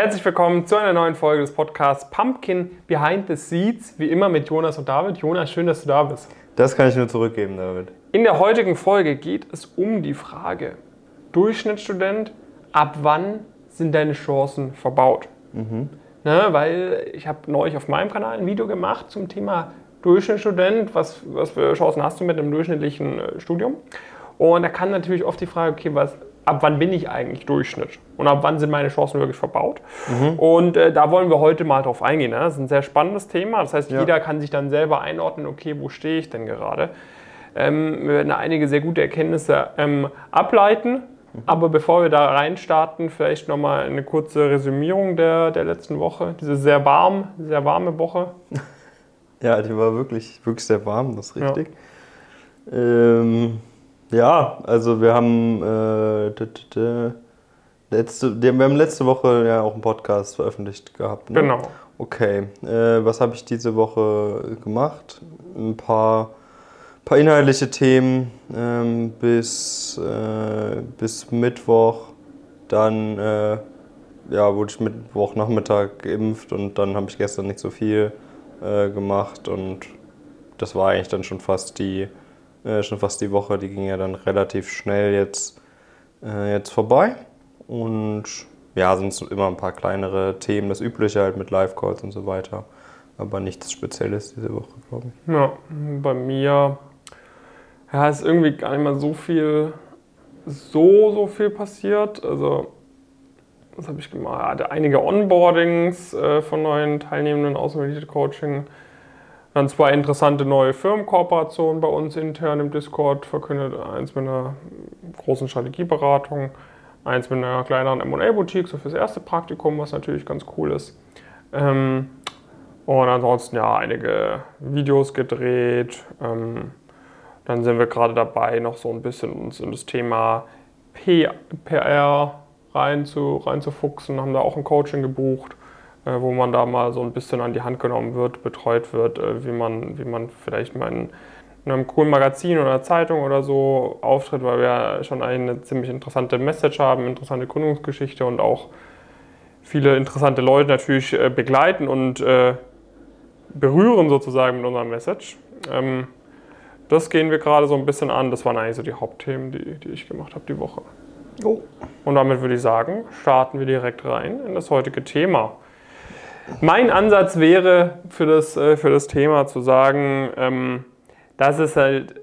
Herzlich willkommen zu einer neuen Folge des Podcasts Pumpkin Behind the Seeds. Wie immer mit Jonas und David. Jonas, schön, dass du da bist. Das kann ich nur zurückgeben, David. In der heutigen Folge geht es um die Frage: Durchschnittsstudent, ab wann sind deine Chancen verbaut? Mhm. Ne, weil ich habe neulich auf meinem Kanal ein Video gemacht zum Thema Durchschnittsstudent. Was, was für Chancen hast du mit einem durchschnittlichen äh, Studium? Und da kann natürlich oft die Frage, okay, was, ab wann bin ich eigentlich Durchschnitt? Und ab wann sind meine Chancen wirklich verbaut? Mhm. Und äh, da wollen wir heute mal drauf eingehen. Ne? Das ist ein sehr spannendes Thema. Das heißt, ja. jeder kann sich dann selber einordnen, okay, wo stehe ich denn gerade? Ähm, wir werden einige sehr gute Erkenntnisse ähm, ableiten. Mhm. Aber bevor wir da reinstarten, vielleicht nochmal eine kurze Resümierung der, der letzten Woche. Diese sehr warm, sehr warme Woche. Ja, die war wirklich, wirklich sehr warm, das ist richtig. Ja. Ähm, ja, also wir haben, äh, letzte, wir haben letzte Woche ja auch einen Podcast veröffentlicht gehabt. Ne? Genau. Okay, äh, was habe ich diese Woche gemacht? Ein paar, paar inhaltliche Themen ähm, bis, äh, bis Mittwoch. Dann äh, ja, wurde ich Mittwochnachmittag geimpft und dann habe ich gestern nicht so viel gemacht und das war eigentlich dann schon fast die äh, schon fast die Woche, die ging ja dann relativ schnell jetzt, äh, jetzt vorbei. Und ja, sind immer ein paar kleinere Themen, das Übliche halt mit Live-Calls und so weiter. Aber nichts Spezielles diese Woche, glaube ich. Ja, bei mir ja, ist irgendwie gar nicht mal so viel, so, so viel passiert. Also, was habe ich gemacht? Ich hatte einige Onboardings äh, von neuen Teilnehmenden aus dem Elite Coaching. Dann zwei interessante neue Firmenkooperationen bei uns intern im Discord verkündet. Eins mit einer großen Strategieberatung, eins mit einer kleineren M&A-Boutique, so fürs erste Praktikum, was natürlich ganz cool ist. Ähm, und ansonsten ja einige Videos gedreht. Ähm, dann sind wir gerade dabei, noch so ein bisschen uns in das Thema PR rein zu, reinzufuchsen, haben da auch ein Coaching gebucht. Äh, wo man da mal so ein bisschen an die Hand genommen wird, betreut wird, äh, wie man, wie man vielleicht mal in, einem coolen Magazin oder Zeitung oder so auftritt, weil wir schon eine ziemlich interessante Message haben, interessante Gründungsgeschichte und auch viele interessante Leute natürlich äh, begleiten und berühren sozusagen mit unserer Message. Ähm, das gehen wir gerade so ein bisschen an. Das waren eigentlich so die Hauptthemen, die, die ich gemacht habe die Woche. Oh. Und damit würde ich sagen, starten wir direkt rein in das heutige Thema. Mein Ansatz wäre für das, äh, für das Thema zu sagen, ähm, dass, es halt,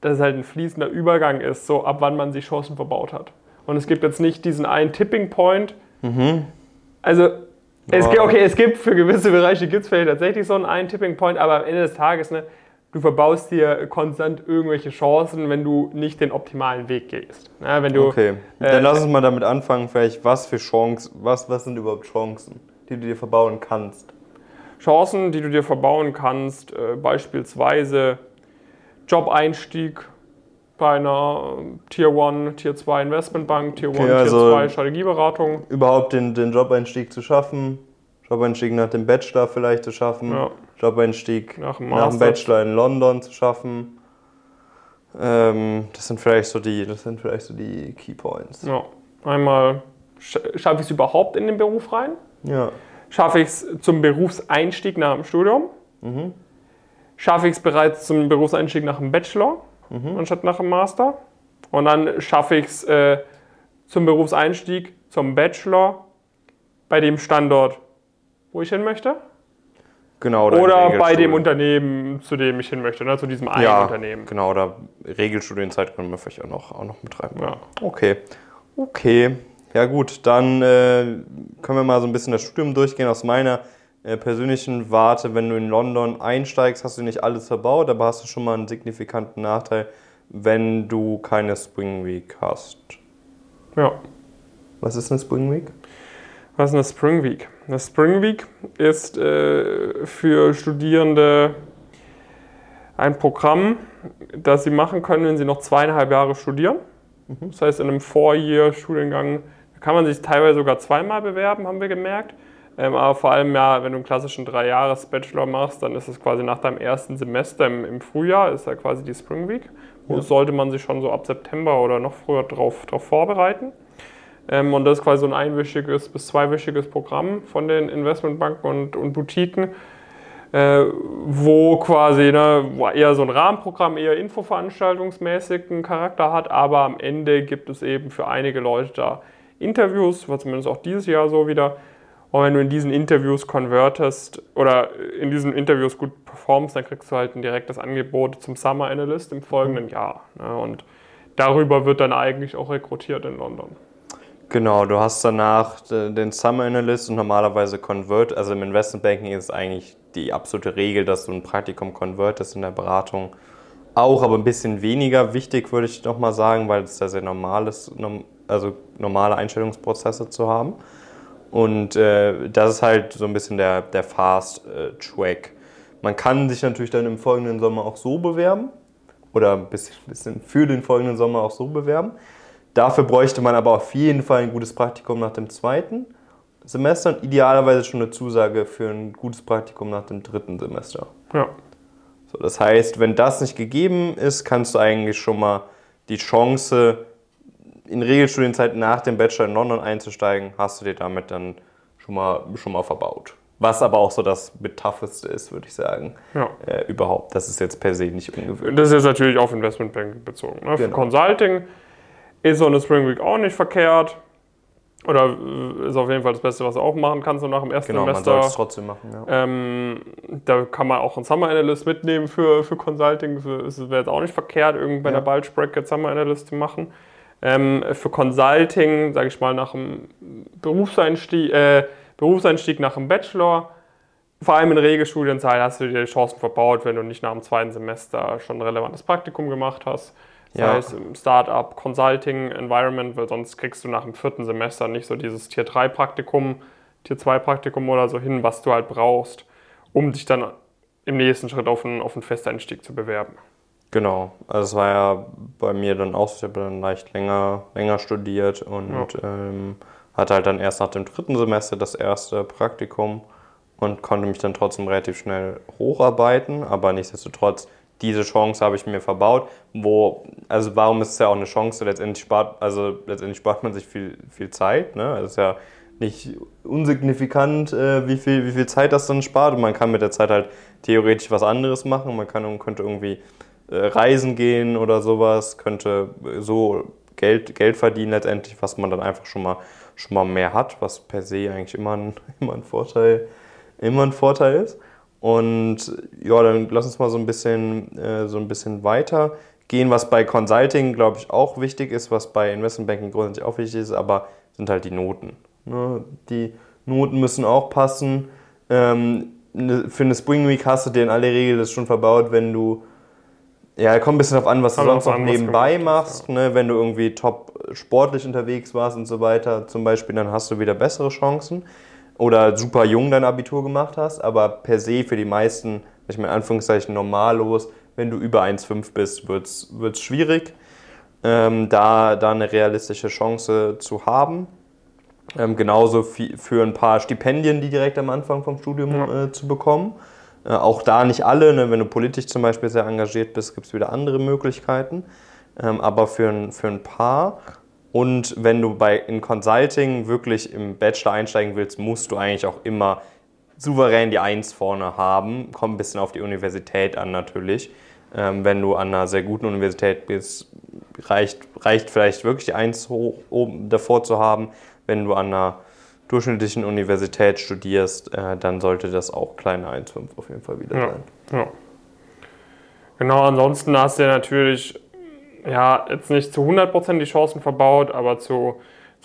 dass es halt ein fließender Übergang ist, so ab wann man sich Chancen verbaut hat. Und es gibt jetzt nicht diesen einen Tipping Point. Mhm. Also es, gibt, okay, es gibt für gewisse Bereiche gibt es vielleicht tatsächlich so einen, einen Tipping Point, aber am Ende des Tages, ne, du verbaust dir konstant irgendwelche Chancen, wenn du nicht den optimalen Weg gehst. Ja, wenn du, okay, dann äh, lass uns mal damit anfangen, vielleicht was für Chancen, was, was sind überhaupt Chancen? Die du dir verbauen kannst? Chancen, die du dir verbauen kannst, äh, beispielsweise Job-Einstieg bei einer Tier 1, Tier 2 Investmentbank, Tier 1, okay, also Tier 2 Strategieberatung. Überhaupt den, den Job-Einstieg zu schaffen, Job-Einstieg nach dem Bachelor vielleicht zu schaffen, ja. Job-Einstieg nach, nach, dem Bachelor in London zu schaffen. Ähm, das sind vielleicht so die, das sind vielleicht so die Key Points. Ja. Einmal schaffe ich es überhaupt in den Beruf rein? Ja. Schaffe ich es zum Berufseinstieg nach dem Studium? Mhm. Schaffe ich es bereits zum Berufseinstieg nach dem Bachelor mhm. anstatt nach dem Master? Und dann schaffe ich es äh, zum Berufseinstieg, zum Bachelor bei dem Standort, wo ich hin möchte? Genau. Oder, oder bei dem Unternehmen, zu dem ich hin möchte, ne? zu diesem einen ja, Unternehmen. Genau, oder Regelstudienzeit können wir vielleicht auch noch, auch noch betreiben. Ja. Okay. Okay. Ja gut, dann äh, können wir mal so ein bisschen das Studium durchgehen. Aus meiner äh, persönlichen Warte, wenn du in London einsteigst, hast du nicht alles verbaut, aber hast du schon mal einen signifikanten Nachteil, wenn du keine Spring Week hast. Ja. Was ist eine Spring Week? Was ist eine Spring Week? Eine Spring Week ist äh, für Studierende ein Programm, das sie machen können, wenn sie noch zweieinhalb Jahre studieren. Mhm. Das heißt, in einem Four-Year-Studiengang kann man sich teilweise sogar zweimal bewerben, haben wir gemerkt. Ähm, aber vor allem, ja, wenn du einen klassischen Drei-Jahres-Bachelor machst, dann ist es quasi nach deinem ersten Semester im, im Frühjahr, ist ja quasi die Spring Week. Wo ja. sollte man sich schon so ab September oder noch früher darauf drauf vorbereiten. Ähm, und das ist quasi so ein einwöchiges bis zweiwöchiges Programm von den Investmentbanken und, und Boutiquen, äh, wo quasi ne, wo eher so ein Rahmenprogramm, eher infoveranstaltungsmäßigen Charakter hat, aber am Ende gibt es eben für einige Leute da Interviews, war zumindest auch dieses Jahr so wieder. Und wenn du in diesen Interviews konvertest oder in diesen Interviews gut performst, dann kriegst du halt ein direktes Angebot zum Summer Analyst im folgenden Jahr. Ne? Und darüber wird dann eigentlich auch rekrutiert in London. Genau, du hast danach den Summer Analyst und normalerweise Convert. Also im Investment Banking ist eigentlich die absolute Regel, dass du ein Praktikum convertest in der Beratung. Auch, aber ein bisschen weniger wichtig, würde ich noch mal sagen, weil es da sehr normal ist, also normale Einstellungsprozesse zu haben. Und äh, das ist halt so ein bisschen der, der Fast-Track. Man kann sich natürlich dann im folgenden Sommer auch so bewerben oder ein bisschen, bisschen für den folgenden Sommer auch so bewerben. Dafür bräuchte man aber auf jeden Fall ein gutes Praktikum nach dem zweiten Semester und idealerweise schon eine Zusage für ein gutes Praktikum nach dem dritten Semester. Ja. So, das heißt, wenn das nicht gegeben ist, kannst du eigentlich schon mal die Chance, in Regelstudienzeit nach dem Bachelor in London einzusteigen, hast du dir damit dann schon mal, schon mal verbaut. Was aber auch so das tougheste ist, würde ich sagen. Ja. Äh, überhaupt. Das ist jetzt per se nicht ungewöhnlich. Das ist jetzt natürlich auf Investmentbanking bezogen. Ne? Für Genau. Consulting ist so eine Spring Week auch nicht verkehrt. Oder äh, ist auf jeden Fall das Beste, was du auch machen kannst, so nach dem ersten Genau, man Semester. sollte es trotzdem machen. Ja. Ähm, da kann man auch einen Summer Analyst mitnehmen für, für Consulting. Das wäre jetzt auch nicht verkehrt, irgendwie bei Ja. der Bulge Bracket Summer Analyst zu machen. Ähm, für Consulting, sage ich mal, nach dem Berufseinstieg, äh, Berufseinstieg nach dem Bachelor, vor allem in Regelstudienzeit hast du dir die Chancen verbaut, wenn du nicht nach dem zweiten Semester schon ein relevantes Praktikum gemacht hast. Das Ja. heißt, im Startup, Consulting, Environment, weil sonst kriegst du nach dem vierten Semester nicht so dieses Tier 3 Praktikum, Tier 2 Praktikum oder so hin, was du halt brauchst, um dich dann im nächsten Schritt auf einen, auf einen Festeinstieg zu bewerben. Genau, also es war ja bei mir dann auch, so, ich habe dann leicht länger, länger studiert und ähm, hatte halt dann erst nach dem dritten Semester das erste Praktikum und konnte mich dann trotzdem relativ schnell hocharbeiten, aber nichtsdestotrotz, diese Chance habe ich mir verbaut, wo, also warum ist es ja auch eine Chance, letztendlich spart, also letztendlich spart man sich viel, viel Zeit, ne? Also es ist ja nicht unsignifikant, äh, wie, viel, wie viel Zeit das dann spart. Und man kann mit der Zeit halt theoretisch was anderes machen, man kann, könnte irgendwie reisen gehen oder sowas, könnte so Geld, Geld verdienen letztendlich, was man dann einfach schon mal, schon mal mehr hat, was per se eigentlich immer ein, immer ein, Vorteil, immer ein Vorteil ist. Und ja, dann lass uns mal so ein bisschen, äh, so ein bisschen weiter gehen, was bei Consulting, glaube ich, auch wichtig ist, was bei Investmentbanking grundsätzlich auch wichtig ist, aber sind halt die Noten. Ne? Die Noten müssen auch passen. Ähm, ne- für eine Spring Week hast du dir in aller Regel das schon verbaut, wenn du ja, kommt ein bisschen darauf an, was du sonst noch nebenbei machst. Ne? Wenn du irgendwie top sportlich unterwegs warst und so weiter, zum Beispiel, dann hast du wieder bessere Chancen. Oder super jung dein Abitur gemacht hast. Aber per se für die meisten, ich meine in Anführungszeichen normallos, wenn du über 1,5 bist, wird es schwierig, ähm, da, da eine realistische Chance zu haben. Ähm, genauso für ein paar Stipendien, die direkt am Anfang vom Studium äh, zu bekommen. Äh, auch da nicht alle, ne? wenn du politisch zum Beispiel sehr engagiert bist, gibt es wieder andere Möglichkeiten. Ähm, aber für ein, für ein paar. Und wenn du bei, in Consulting wirklich im Bachelor einsteigen willst, musst du eigentlich auch immer souverän die Eins vorne haben. Kommt ein bisschen auf die Universität an natürlich. Ähm, wenn du an einer sehr guten Universität bist, reicht, reicht vielleicht wirklich die Eins hoch oben davor zu haben. Wenn du an einer durchschnittlichen Universität studierst, äh, dann sollte das auch kleine 1,5 auf jeden Fall wieder Ja. sein. Ja. Genau, ansonsten hast du ja natürlich, ja, jetzt nicht zu 100% die Chancen verbaut, aber zu,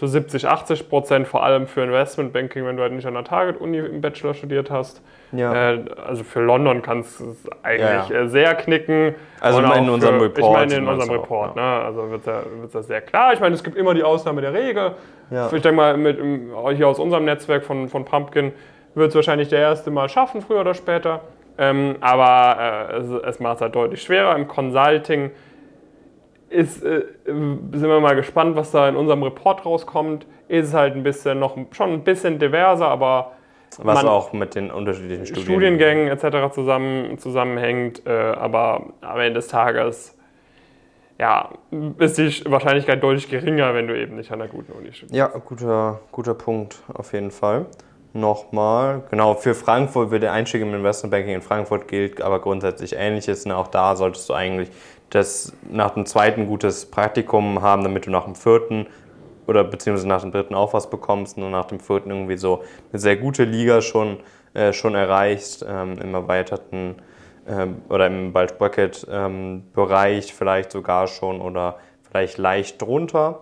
zu 70, 80%, vor allem für Investmentbanking, wenn du halt nicht an der Target-Uni im Bachelor studiert hast. Ja. Äh, also für London kannst du es eigentlich Ja, äh, sehr knicken. Also in auch unserem für, Report Ich meine in unserem es auch, Report, ne? also wird ja, wird's ja sehr klar. Ich meine, es gibt immer die Ausnahme der Regel. Ja. Ich denke mal, mit, hier aus unserem Netzwerk von, von Pumpkin wird es wahrscheinlich der erste mal schaffen, früher oder später. Ähm, aber äh, es, es macht es halt deutlich schwerer. Im Consulting ist, äh, sind wir mal gespannt, was da in unserem Report rauskommt. Ist es halt ein bisschen noch schon ein bisschen diverser, aber Was auch mit den unterschiedlichen Studien Studiengängen etc. Zusammen, zusammenhängt. Äh, aber am Ende des Tages, ja, ist die Wahrscheinlichkeit deutlich geringer, wenn du eben nicht an einer guten Uni studierst. Ja, guter, guter Punkt auf jeden Fall. Nochmal, genau, für Frankfurt wird der Einstieg im Investmentbanking in Frankfurt gilt aber grundsätzlich ähnliches. Und auch da solltest du eigentlich das nach dem zweiten gutes Praktikum haben, damit du nach dem vierten oder beziehungsweise nach dem dritten auch was bekommst und nach dem vierten irgendwie so eine sehr gute Liga schon, äh, schon erreichst, ähm, im erweiterten ähm, oder im Bracket ähm, vielleicht sogar schon oder vielleicht leicht drunter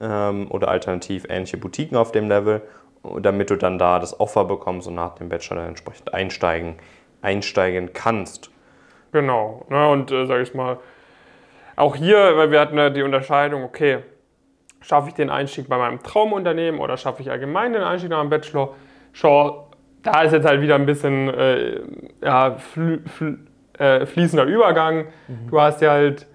ähm, oder alternativ ähnliche Boutiquen auf dem Level, damit du dann da das Offer bekommst und nach dem Bachelor entsprechend einsteigen, einsteigen kannst. Genau, ne, und äh, sage ich mal, auch hier, weil wir hatten ja die Unterscheidung, okay, schaffe ich den Einstieg bei meinem Traumunternehmen oder schaffe ich allgemein den Einstieg nach dem Bachelor? Schau, da ist jetzt halt wieder ein bisschen äh, ja, flü, flü, äh, fließender Übergang. Mhm. Du hast ja halt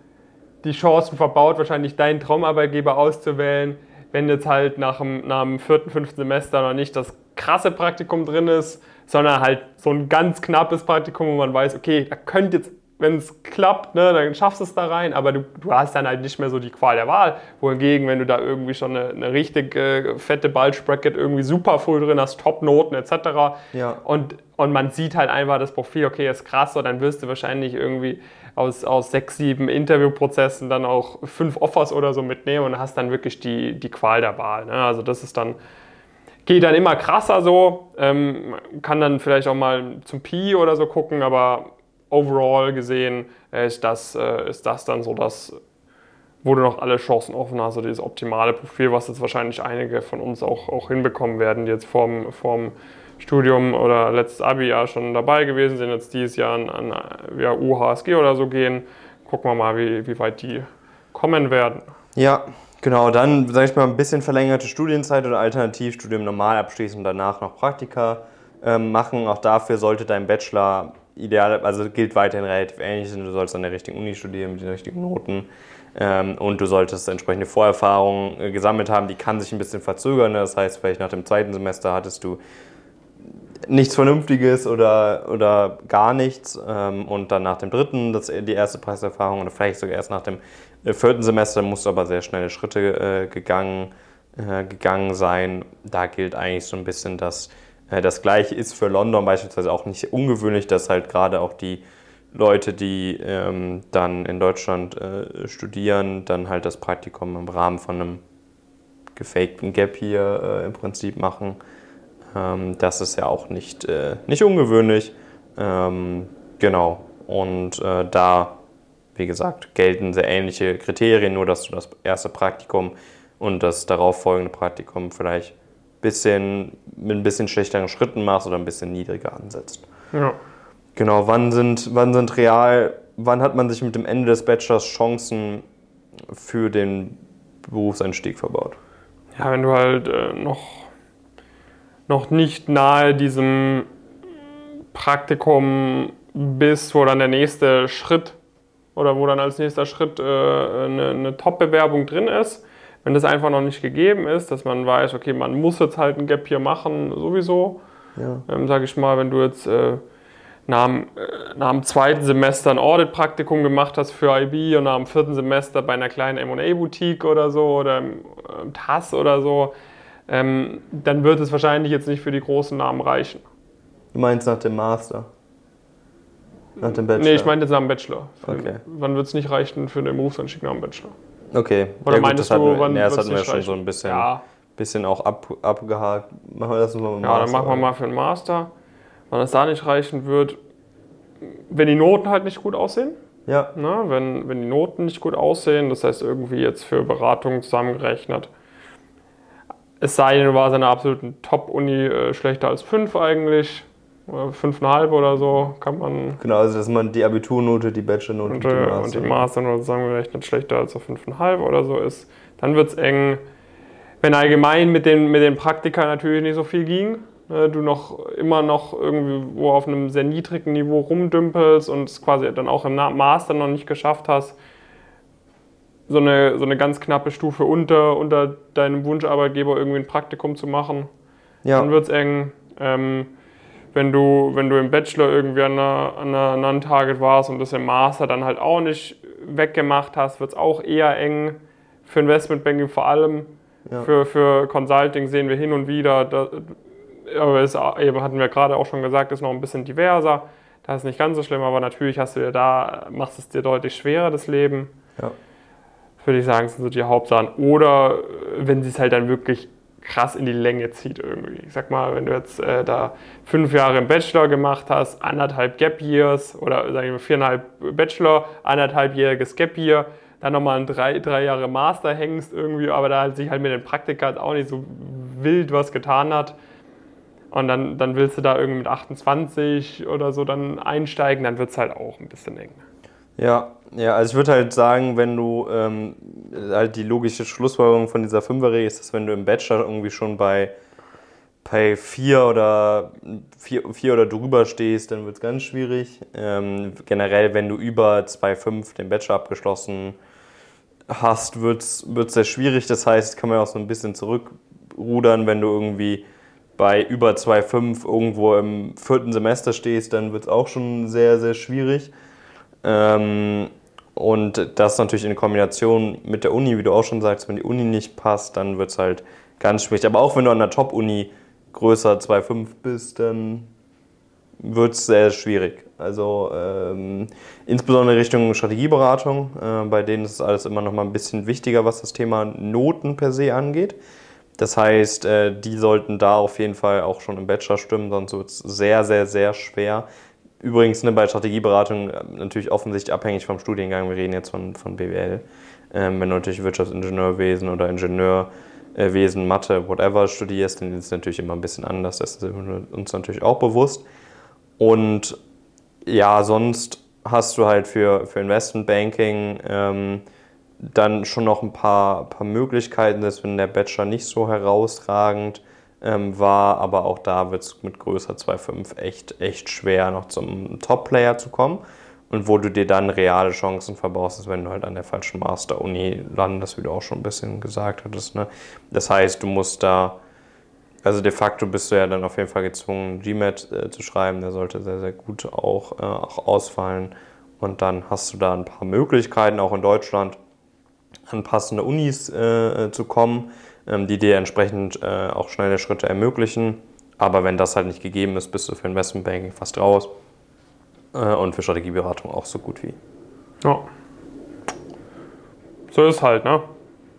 die Chancen verbaut, wahrscheinlich deinen Traumarbeitgeber auszuwählen, wenn jetzt halt nach dem, nach dem vierten, fünften Semester noch nicht das krasse Praktikum drin ist, sondern halt so ein ganz knappes Praktikum, wo man weiß, okay, da könnte jetzt wenn es klappt, ne, dann schaffst du es da rein, aber du, du, hast dann halt nicht mehr so die Qual der Wahl. Wohingegen, wenn du da irgendwie schon eine, eine richtig äh, fette Bulge-Bracket irgendwie super früh drin hast, Top-Noten etc. Ja. Und, und man sieht halt einfach das Profil, okay, ist krass, so, dann wirst du wahrscheinlich irgendwie aus, aus sechs, sieben Interviewprozessen dann auch fünf Offers oder so mitnehmen und hast dann wirklich die, die Qual der Wahl. Ne? Also das ist dann geht dann immer krasser so, ähm, kann dann vielleicht auch mal zum Pi oder so gucken, aber overall gesehen äh, ist das, äh, ist das dann so das, wo du noch alle Chancen offen hast, also dieses optimale Profil, was jetzt wahrscheinlich einige von uns auch, auch hinbekommen werden, die jetzt vorm, vorm Studium oder letztes Abi-Jahr schon dabei gewesen sind, jetzt dieses Jahr an, an ja, UHSG oder so gehen. Gucken wir mal, wie, wie weit die kommen werden. Ja, genau. Dann, sage ich mal, ein bisschen verlängerte Studienzeit oder Alternativstudium normal abschließen und danach noch Praktika ähm, machen. Auch dafür sollte dein Bachelor ideal, also gilt weiterhin relativ ähnlich. Du sollst an der richtigen Uni studieren mit den richtigen Noten ähm, und du solltest entsprechende Vorerfahrungen äh, gesammelt haben. Die kann sich ein bisschen verzögern. Das heißt, vielleicht nach dem zweiten Semester hattest du nichts Vernünftiges oder, oder gar nichts ähm, und dann nach dem dritten das, die erste Preiserfahrung oder vielleicht sogar erst nach dem äh, vierten Semester musst du aber sehr schnelle Schritte äh, gegangen, äh, gegangen sein. Da gilt eigentlich so ein bisschen das das gleiche ist für London beispielsweise auch nicht ungewöhnlich, dass halt gerade auch die Leute, die ähm, dann in Deutschland äh, studieren, dann halt das Praktikum im Rahmen von einem gefakten Gap hier äh, im Prinzip machen. Ähm, das ist ja auch nicht, äh, nicht ungewöhnlich. Ähm, genau. Und äh, da, wie gesagt, gelten sehr ähnliche Kriterien, nur dass du das erste Praktikum und das darauffolgende Praktikum vielleicht bisschen, mit ein bisschen schlechteren Schritten machst oder ein bisschen niedriger ansetzt. Ja. Genau, wann sind, wann sind real, wann hat man sich mit dem Ende des Bachelors Chancen für den Berufseinstieg verbaut? Ja, wenn du halt äh, noch, noch nicht nahe diesem Praktikum bist, wo dann der nächste Schritt oder wo dann als nächster Schritt äh, eine, eine Top-Bewerbung drin ist, wenn das einfach noch nicht gegeben ist, dass man weiß, okay, man muss jetzt halt ein Gap hier machen, sowieso. Ja. Ähm, Sage ich mal, wenn du jetzt äh, nach, dem, äh, nach dem zweiten Semester ein Audit-Praktikum gemacht hast für IB und nach dem vierten Semester bei einer kleinen M&A-Boutique oder so oder im, im TAS oder so, ähm, dann wird es wahrscheinlich jetzt nicht für die großen Namen reichen. Du meinst nach dem Master? Nach dem Bachelor? Nee, ich meine jetzt nach dem Bachelor. Okay. Wann wird es nicht reichen für den Berufsanstieg nach dem Bachelor? Okay. Oder ja, meinst gut, du, wann ja, das hatten wir schon so ein bisschen, ja. bisschen auch ab, abgehakt. Machen wir das mal mit Ja, dann machen wir mal für den Master. Wenn es da nicht reichen wird, wenn die Noten halt nicht gut aussehen. Ja. Ne, wenn, wenn die Noten nicht gut aussehen, das heißt irgendwie jetzt für Beratung zusammengerechnet. Es sei denn, in einer absoluten Top-Uni äh, schlechter als 5 eigentlich fünfeinhalb oder so kann man. Genau, also dass man die Abiturnote, die Bachelornote und, und, die Master. und die Masternote zusammengerechnet schlechter als auf fünfeinhalb oder so ist. Dann wird es eng. Wenn allgemein mit den, mit den Praktika natürlich nicht so viel ging, ne, du noch immer noch irgendwo auf einem sehr niedrigen Niveau rumdümpelst und es quasi dann auch im Master noch nicht geschafft hast, so eine, so eine ganz knappe Stufe unter, unter deinem Wunscharbeitgeber irgendwie ein Praktikum zu machen, ja. dann wird es eng. Ähm, wenn du, wenn du im Bachelor irgendwie an einer, an einer Non-Target warst und das im Master dann halt auch nicht weggemacht hast, wird es auch eher eng. Für Investmentbanking vor allem. Ja. Für, für Consulting sehen wir hin und wieder, da, aber es eben hatten wir gerade auch schon gesagt, ist noch ein bisschen diverser. Das ist nicht ganz so schlimm, aber natürlich hast du ja da, machst es dir deutlich schwerer, das Leben. Ja. Würde ich sagen, sind so die Hauptsachen. Oder wenn sie es halt dann wirklich krass in die Länge zieht irgendwie. Ich sag mal, wenn du jetzt äh, da fünf Jahre im Bachelor gemacht hast, anderthalb Gap Years oder sagen wir viereinhalb Bachelor, anderthalbjähriges Gap Year, dann nochmal ein drei, drei Jahre Master hängst irgendwie, aber da sich halt mit den Praktika auch nicht so wild was getan hat. Und dann, dann willst du da irgendwie mit 28 oder so dann einsteigen, dann wird es halt auch ein bisschen eng. Ja, ja, also ich würde halt sagen, wenn du ähm, halt die logische Schlussfolgerung von dieser Fünferregel ist, dass wenn du im Bachelor irgendwie schon bei, bei vier oder vier, vier oder drüber stehst, dann wird es ganz schwierig. Ähm, generell, wenn du über 2,5 den Bachelor abgeschlossen hast, wird es sehr schwierig. Das heißt, kann man auch so ein bisschen zurückrudern, wenn du irgendwie bei über 2,5 irgendwo im vierten Semester stehst, dann wird es auch schon sehr, sehr schwierig. Ähm, und das natürlich in Kombination mit der Uni, wie du auch schon sagst, wenn die Uni nicht passt, dann wird es halt ganz schwierig. Aber auch wenn du an der Top-Uni größer 2,5 bist, dann wird es sehr schwierig. Also ähm, insbesondere Richtung Strategieberatung, äh, bei denen ist alles immer noch mal ein bisschen wichtiger, was das Thema Noten per se angeht. Das heißt, äh, die sollten da auf jeden Fall auch schon im Bachelor stimmen, sonst wird es sehr, sehr, sehr schwer. Übrigens ne, bei Strategieberatung äh, natürlich offensichtlich abhängig vom Studiengang. Wir reden jetzt von, von BWL. Ähm, wenn du natürlich Wirtschaftsingenieurwesen oder Ingenieurwesen, Mathe, whatever studierst, dann ist es natürlich immer ein bisschen anders. Das ist uns natürlich auch bewusst. Und ja, sonst hast du halt für, für Investmentbanking ähm, dann schon noch ein paar, paar Möglichkeiten, selbst wenn der Bachelor nicht so herausragend ähm, war, aber auch da wird es mit größer 2,5 echt, echt schwer, noch zum Top-Player zu kommen. Und wo du dir dann reale Chancen verbaust, ist, wenn du halt an der falschen Master-Uni landest, wie du auch schon ein bisschen gesagt hattest. Ne? Das heißt, du musst da, also de facto bist du ja dann auf jeden Fall gezwungen, GMAT äh, zu schreiben. Der sollte sehr, sehr gut auch, äh, auch ausfallen. Und dann hast du da ein paar Möglichkeiten, auch in Deutschland, an passende Unis äh, zu kommen die dir entsprechend äh, auch schnelle Schritte ermöglichen. Aber wenn das halt nicht gegeben ist, bist du für Investmentbanking fast raus äh, und für Strategieberatung auch so gut wie. Ja. So ist halt, ne?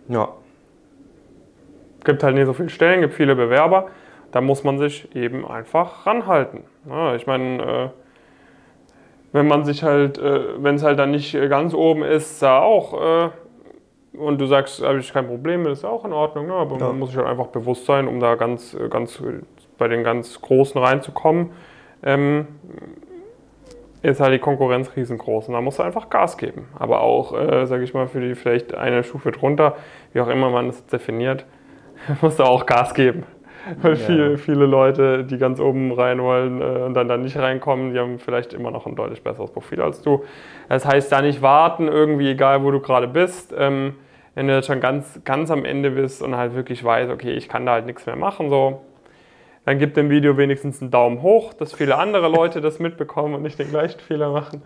Ja. Gibt halt nicht so viele Stellen, gibt viele Bewerber. Da muss man sich eben einfach ranhalten. Ja, ich meine, äh, wenn man sich halt, wenn es halt dann nicht ganz oben ist, da auch und du sagst, habe ich kein Problem mit, ist auch in Ordnung, ne? aber ja. man muss sich halt einfach bewusst sein, um da ganz, ganz bei den ganz Großen reinzukommen. Ähm, ist halt die Konkurrenz riesengroß und da musst du einfach Gas geben. Aber auch, äh, sage ich mal, für die vielleicht eine Stufe drunter, wie auch immer man das definiert, musst du auch Gas geben. Weil ja. viele, viele Leute, die ganz oben rein wollen äh, und dann, dann nicht reinkommen, die haben vielleicht immer noch ein deutlich besseres Profil als du. Das heißt, da nicht warten, irgendwie egal wo du gerade bist. Ähm, wenn du jetzt schon ganz, ganz am Ende bist und halt wirklich weißt, okay, ich kann da halt nichts mehr machen, so, dann gib dem Video wenigstens einen Daumen hoch, dass viele andere Leute das mitbekommen und nicht den gleichen Fehler machen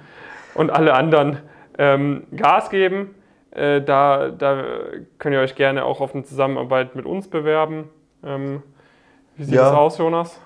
und alle anderen ähm, Gas geben. Äh, da, da könnt ihr euch gerne auch auf eine Zusammenarbeit mit uns bewerben. Ähm, wie sieht ja. das aus, Jonas?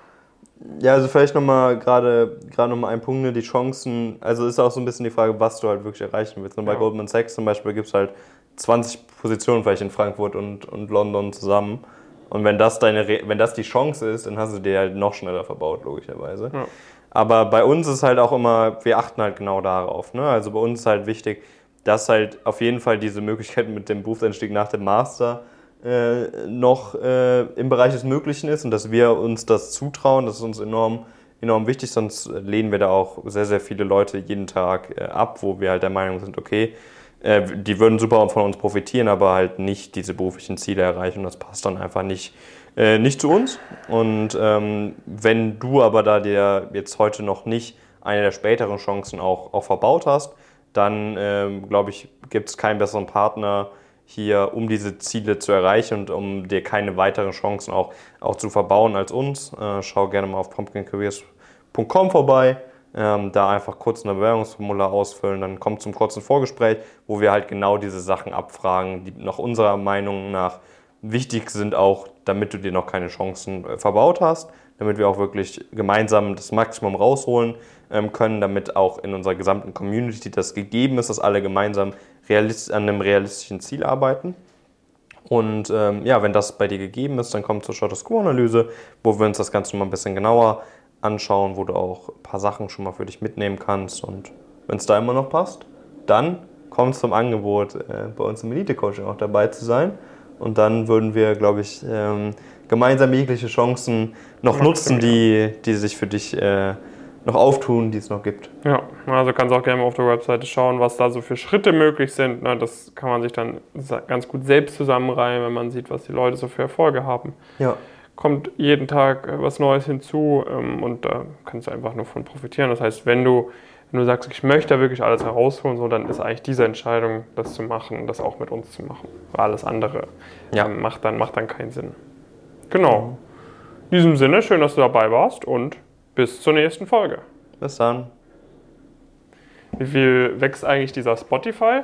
Ja, also vielleicht nochmal gerade gerade nochmal ein Punkt, ne, die Chancen, also ist auch so ein bisschen die Frage, was du halt wirklich erreichen willst. Und bei ja. Goldman Sachs zum Beispiel gibt es halt 20 Positionen vielleicht in Frankfurt und, und London zusammen. Und wenn das, deine, wenn das die Chance ist, dann hast du dir halt noch schneller verbaut, logischerweise. Ja. Aber bei uns ist halt auch immer, wir achten halt genau darauf. Ne? Also bei uns ist halt wichtig, dass halt auf jeden Fall diese Möglichkeit mit dem Berufseinstieg nach dem Master äh, noch äh, im Bereich des Möglichen ist und dass wir uns das zutrauen. Das ist uns enorm, enorm wichtig, sonst lehnen wir da auch sehr, sehr viele Leute jeden Tag äh, ab, wo wir halt der Meinung sind, okay, äh, die würden super von uns profitieren, aber halt nicht diese beruflichen Ziele erreichen. Das passt dann einfach nicht, äh, nicht zu uns. Und ähm, wenn du aber da dir jetzt heute noch nicht eine der späteren Chancen auch, auch verbaut hast, dann ähm, glaube ich, gibt es keinen besseren Partner hier, um diese Ziele zu erreichen und um dir keine weiteren Chancen auch, auch zu verbauen als uns. Äh, schau gerne mal auf pumpkincareers.com vorbei. Ähm, da einfach kurz ein Bewerbungsformular ausfüllen, dann kommt zum kurzen Vorgespräch, wo wir halt genau diese Sachen abfragen, die nach unserer Meinung nach wichtig sind, auch damit du dir noch keine Chancen äh, verbaut hast, damit wir auch wirklich gemeinsam das Maximum rausholen ähm, können, damit auch in unserer gesamten Community das gegeben ist, dass alle gemeinsam realist an einem realistischen Ziel arbeiten. Und ähm, ja, wenn das bei dir gegeben ist, dann kommt zur Status Quo-Analyse, wo wir uns das Ganze mal ein bisschen genauer anschauen, wo du auch ein paar Sachen schon mal für dich mitnehmen kannst. Und wenn es da immer noch passt, dann kommt es zum Angebot, äh, bei uns im Elite-Coaching auch dabei zu sein. Und dann würden wir, glaube ich, ähm, gemeinsam jegliche Chancen noch nutzen, die, die sich für dich äh, noch auftun, die es noch gibt. Ja, also kannst auch gerne mal auf der Webseite schauen, was da so für Schritte möglich sind. Ne? Das kann man sich dann ganz gut selbst zusammenreihen, wenn man sieht, was die Leute so für Erfolge haben. Ja. Kommt jeden Tag äh, was Neues hinzu ähm, und da kannst du einfach nur von profitieren. Das heißt, wenn du, wenn du sagst, ich möchte da wirklich alles herausholen, so, dann ist eigentlich diese Entscheidung, das zu machen, das auch mit uns zu machen. Weil alles andere Ja. ähm, macht, dann, macht dann keinen Sinn. Genau. In diesem Sinne, schön, dass du dabei warst und bis zur nächsten Folge. Bis dann. Wie viel wächst eigentlich dieser Spotify?